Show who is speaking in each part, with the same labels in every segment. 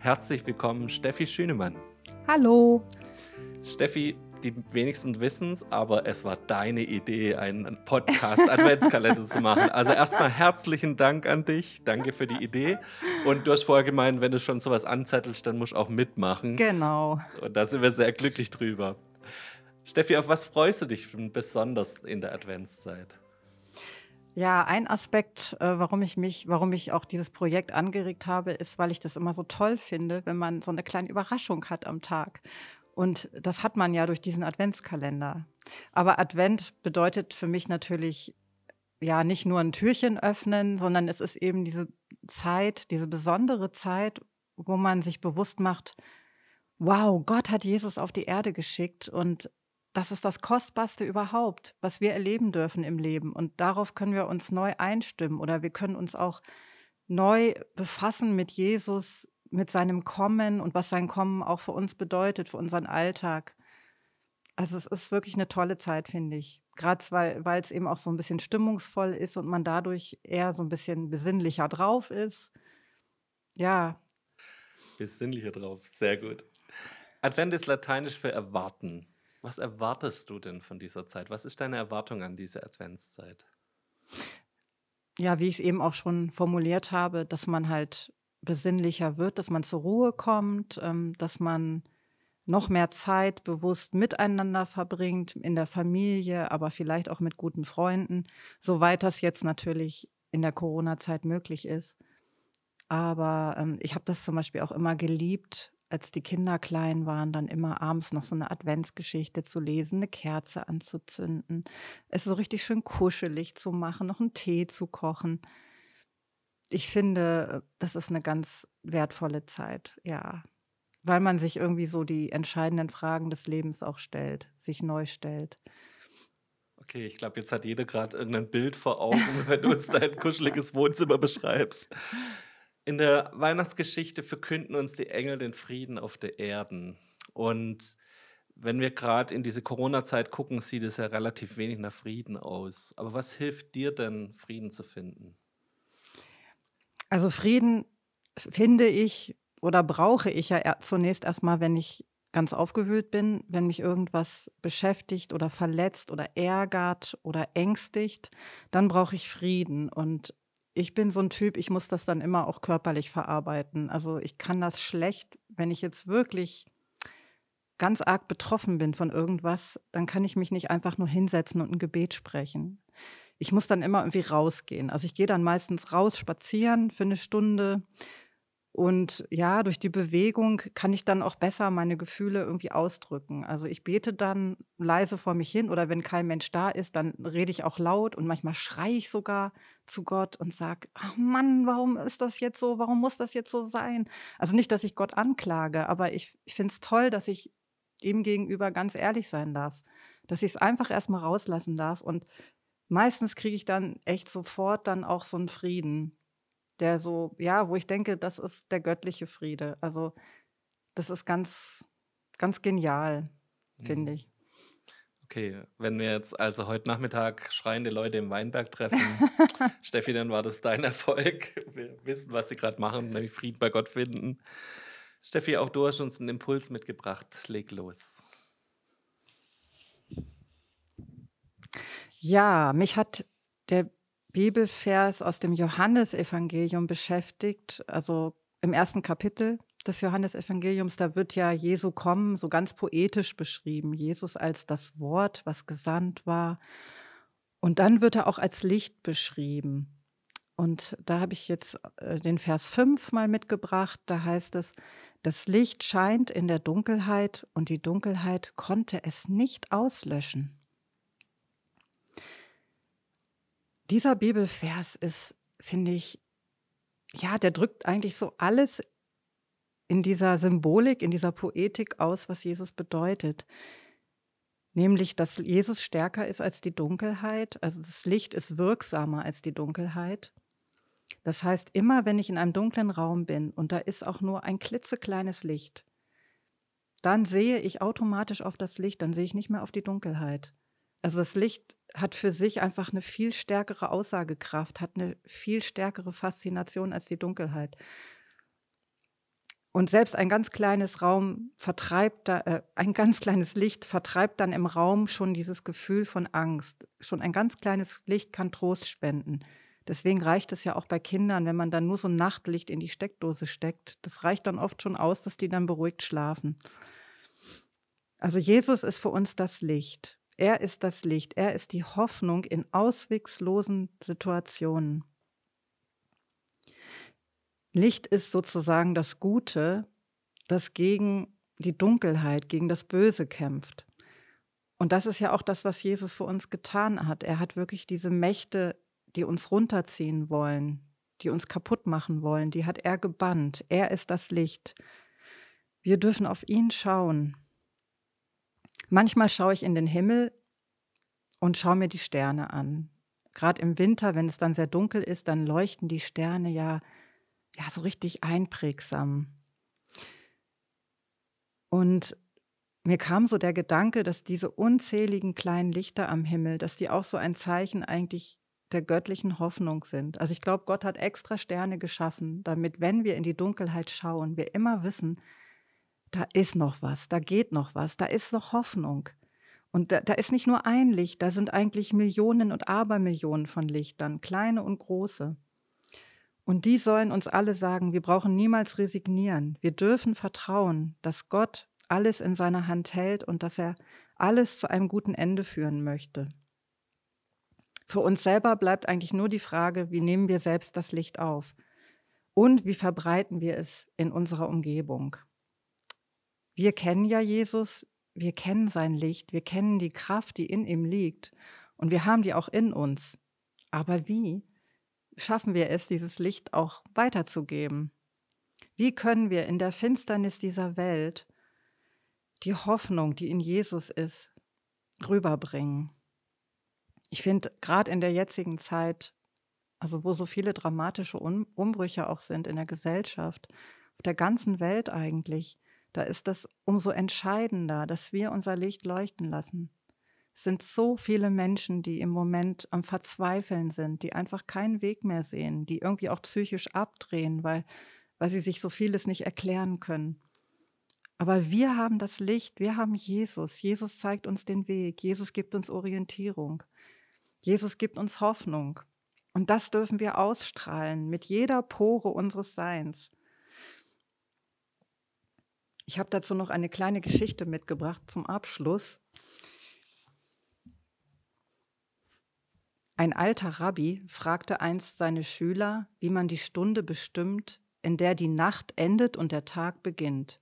Speaker 1: herzlich willkommen Steffi Schünemann.
Speaker 2: Hallo.
Speaker 1: Steffi, die wenigsten wissen es, aber es war deine Idee, einen Podcast-Adventskalender zu machen. Also erstmal herzlichen Dank an dich. Danke für die Idee. Und du hast vorher gemeint, wenn du schon sowas anzettelst, dann musst du auch mitmachen.
Speaker 2: Genau.
Speaker 1: Und da sind wir sehr glücklich drüber. Steffi, auf was freust du dich besonders in der Adventszeit?
Speaker 2: Ja, ein Aspekt, äh, warum ich mich, warum ich auch dieses Projekt angeregt habe, ist, weil ich das immer so toll finde, wenn man so eine kleine Überraschung hat am Tag. Und das hat man ja durch diesen Adventskalender. Aber Advent bedeutet für mich natürlich ja nicht nur ein Türchen öffnen, sondern es ist eben diese Zeit, diese besondere Zeit, wo man sich bewusst macht, wow, Gott hat Jesus auf die Erde geschickt und das ist das Kostbarste überhaupt, was wir erleben dürfen im Leben. Und darauf können wir uns neu einstimmen oder wir können uns auch neu befassen mit Jesus, mit seinem Kommen und was sein Kommen auch für uns bedeutet, für unseren Alltag. Also es ist wirklich eine tolle Zeit, finde ich. Gerade weil, es eben auch so ein bisschen stimmungsvoll ist und man dadurch eher so ein bisschen besinnlicher drauf ist. Ja.
Speaker 1: Besinnlicher drauf, sehr gut. Advent ist lateinisch für erwarten. Was erwartest du denn von dieser Zeit? Was ist deine Erwartung an diese Adventszeit?
Speaker 2: Ja, wie ich es eben auch schon formuliert habe, dass man halt besinnlicher wird, dass man zur Ruhe kommt, ähm, dass man noch mehr Zeit bewusst miteinander verbringt, in der Familie, aber vielleicht auch mit guten Freunden, soweit das jetzt natürlich in der Corona-Zeit möglich ist. Aber ähm, ich habe das zum Beispiel auch immer geliebt, als die Kinder klein waren, dann immer abends noch so eine Adventsgeschichte zu lesen, eine Kerze anzuzünden, es so richtig schön kuschelig zu machen, noch einen Tee zu kochen. Ich finde, das ist eine ganz wertvolle Zeit, ja. Weil man sich irgendwie so die entscheidenden Fragen des Lebens auch stellt, sich neu stellt.
Speaker 1: Okay, ich glaube, jetzt hat jeder gerade irgendein Bild vor Augen, wenn du uns dein kuscheliges Wohnzimmer beschreibst. In der Weihnachtsgeschichte verkünden uns die Engel den Frieden auf der Erden. Und wenn wir gerade in diese Corona-Zeit gucken, sieht es ja relativ wenig nach Frieden aus. Aber was hilft dir denn, Frieden zu finden?
Speaker 2: Also Frieden finde ich oder brauche ich ja zunächst erstmal, wenn ich ganz aufgewühlt bin, wenn mich irgendwas beschäftigt oder verletzt oder ärgert oder ängstigt, dann brauche ich Frieden. Und ich bin so ein Typ, ich muss das dann immer auch körperlich verarbeiten. Also ich kann das schlecht, wenn ich jetzt wirklich ganz arg betroffen bin von irgendwas, dann kann ich mich nicht einfach nur hinsetzen und ein Gebet sprechen. Ich muss dann immer irgendwie rausgehen. Also ich gehe dann meistens raus spazieren für eine Stunde, und ja, durch die Bewegung kann ich dann auch besser meine Gefühle irgendwie ausdrücken. Also ich bete dann leise vor mich hin oder wenn kein Mensch da ist, dann rede ich auch laut und manchmal schreie ich sogar zu Gott und sage, ach Mann, warum ist das jetzt so? Warum muss das jetzt so sein? Also nicht, dass ich Gott anklage, aber ich, ich finde es toll, dass ich ihm gegenüber ganz ehrlich sein darf, dass ich es einfach erstmal rauslassen darf und meistens kriege ich dann echt sofort dann auch so einen Frieden der so, ja, wo ich denke, das ist der göttliche Friede. Also das ist ganz, ganz genial, mhm. finde ich.
Speaker 1: Okay, wenn wir jetzt also heute Nachmittag schreiende Leute im Weinberg treffen, Steffi, dann war das dein Erfolg. Wir wissen, was sie gerade machen, nämlich Frieden bei Gott finden. Steffi, auch du hast uns einen Impuls mitgebracht. Leg los.
Speaker 2: Ja, mich hat der Bibelvers aus dem Johannesevangelium beschäftigt, also im ersten Kapitel des Johannesevangeliums, da wird ja Jesu kommen so ganz poetisch beschrieben, Jesus als das Wort, was gesandt war. Und dann wird er auch als Licht beschrieben. Und da habe ich jetzt äh, den Vers 5 mal mitgebracht. Da heißt es, das Licht scheint in der Dunkelheit und die Dunkelheit konnte es nicht auslöschen. Dieser Bibelvers ist, finde ich, ja, der drückt eigentlich so alles in dieser Symbolik, in dieser Poetik aus, was Jesus bedeutet. Nämlich, dass Jesus stärker ist als die Dunkelheit. Also das Licht ist wirksamer als die Dunkelheit. Das heißt, immer wenn ich in einem dunklen Raum bin und da ist auch nur ein klitzekleines Licht, dann sehe ich automatisch auf das Licht, dann sehe ich nicht mehr auf die Dunkelheit. Also das Licht hat für sich einfach eine viel stärkere Aussagekraft, hat eine viel stärkere Faszination als die Dunkelheit. Und selbst ein ganz kleines Raum vertreibt da, äh, ein ganz kleines Licht vertreibt dann im Raum schon dieses Gefühl von Angst. Schon ein ganz kleines Licht kann Trost spenden. Deswegen reicht es ja auch bei Kindern, wenn man dann nur so ein Nachtlicht in die Steckdose steckt. Das reicht dann oft schon aus, dass die dann beruhigt schlafen. Also Jesus ist für uns das Licht. Er ist das Licht. Er ist die Hoffnung in auswegslosen Situationen. Licht ist sozusagen das Gute, das gegen die Dunkelheit, gegen das Böse kämpft. Und das ist ja auch das, was Jesus für uns getan hat. Er hat wirklich diese Mächte, die uns runterziehen wollen, die uns kaputt machen wollen, die hat er gebannt. Er ist das Licht. Wir dürfen auf ihn schauen. Manchmal schaue ich in den Himmel und schaue mir die Sterne an. Gerade im Winter, wenn es dann sehr dunkel ist, dann leuchten die Sterne ja ja, so richtig einprägsam. Und mir kam so der Gedanke, dass diese unzähligen kleinen Lichter am Himmel, dass die auch so ein Zeichen eigentlich der göttlichen Hoffnung sind. Also ich glaube, Gott hat extra Sterne geschaffen, damit, wenn wir in die Dunkelheit schauen, wir immer wissen, da ist noch was, da geht noch was, da ist noch Hoffnung. Und da, da ist nicht nur ein Licht, da sind eigentlich Millionen und Abermillionen von Lichtern, kleine und große. Und die sollen uns alle sagen, wir brauchen niemals resignieren. Wir dürfen vertrauen, dass Gott alles in seiner Hand hält und dass er alles zu einem guten Ende führen möchte. Für uns selber bleibt eigentlich nur die Frage, wie nehmen wir selbst das Licht auf und wie verbreiten wir es in unserer Umgebung. Wir kennen ja Jesus, wir kennen sein Licht, wir kennen die Kraft, die in ihm liegt und wir haben die auch in uns. Aber wie? schaffen wir es, dieses Licht auch weiterzugeben? Wie können wir in der Finsternis dieser Welt die Hoffnung, die in Jesus ist, rüberbringen? Ich finde, gerade in der jetzigen Zeit, also wo so viele dramatische Umbrüche auch sind in der Gesellschaft, auf der ganzen Welt eigentlich, da ist das umso entscheidender, dass wir unser Licht leuchten lassen. Es sind so viele Menschen, die im Moment am Verzweifeln sind, die einfach keinen Weg mehr sehen, die irgendwie auch psychisch abdrehen, weil, weil sie sich so vieles nicht erklären können. Aber wir haben das Licht, wir haben Jesus. Jesus zeigt uns den Weg. Jesus gibt uns Orientierung. Jesus gibt uns Hoffnung. Und das dürfen wir ausstrahlen mit jeder Pore unseres Seins. Ich habe dazu noch eine kleine Geschichte mitgebracht zum Abschluss. Ein alter Rabbi fragte einst seine Schüler, wie man die Stunde bestimmt, in der die Nacht endet und der Tag beginnt.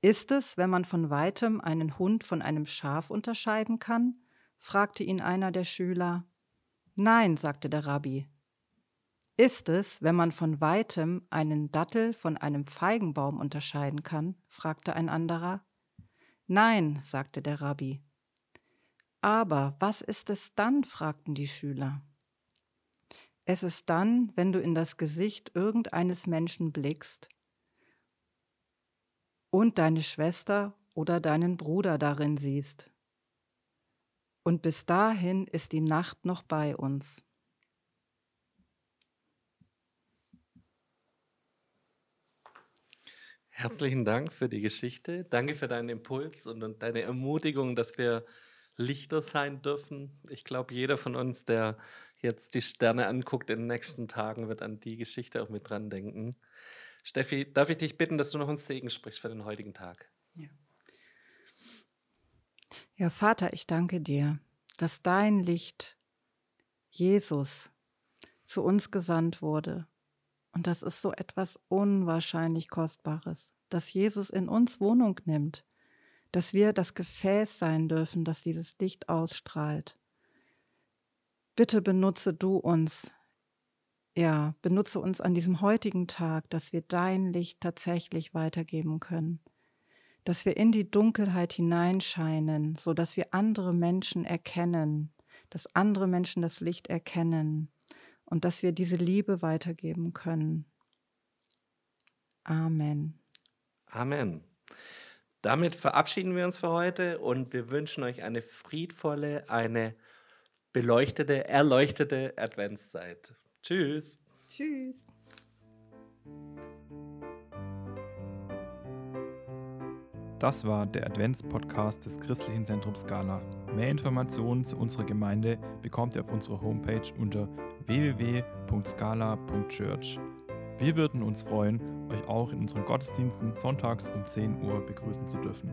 Speaker 2: Ist es, wenn man von weitem einen Hund von einem Schaf unterscheiden kann? fragte ihn einer der Schüler. Nein, sagte der Rabbi. Ist es, wenn man von weitem einen Dattel von einem Feigenbaum unterscheiden kann? fragte ein anderer. Nein, sagte der Rabbi. Aber was ist es dann? fragten die Schüler. Es ist dann, wenn du in das Gesicht irgendeines Menschen blickst und deine Schwester oder deinen Bruder darin siehst. Und bis dahin ist die Nacht noch bei uns.
Speaker 1: Herzlichen Dank für die Geschichte. Danke für deinen Impuls und deine Ermutigung, dass wir Lichter sein dürfen. Ich glaube, jeder von uns, der jetzt die Sterne anguckt in den nächsten Tagen, wird an die Geschichte auch mit dran denken. Steffi, darf ich dich bitten, dass du noch uns Segen sprichst für den heutigen Tag?
Speaker 2: Ja. ja, Vater, ich danke dir, dass dein Licht, Jesus, zu uns gesandt wurde. Und das ist so etwas unwahrscheinlich Kostbares, dass Jesus in uns Wohnung nimmt dass wir das Gefäß sein dürfen, das dieses Licht ausstrahlt. Bitte benutze du uns ja, benutze uns an diesem heutigen Tag, dass wir dein Licht tatsächlich weitergeben können. Dass wir in die Dunkelheit hineinscheinen, sodass wir andere Menschen erkennen, dass andere Menschen das Licht erkennen und dass wir diese Liebe weitergeben können. Amen.
Speaker 1: Amen. Damit verabschieden wir uns für heute und wir wünschen euch eine friedvolle, eine beleuchtete, erleuchtete Adventszeit. Tschüss.
Speaker 2: Tschüss.
Speaker 3: Das war der Advents-Podcast des Christlichen Zentrums Scala. Mehr Informationen zu unserer Gemeinde bekommt ihr auf unserer Homepage unter www.scala.church. Wir würden uns freuen, euch auch in unseren Gottesdiensten sonntags um 10 Uhr begrüßen zu dürfen.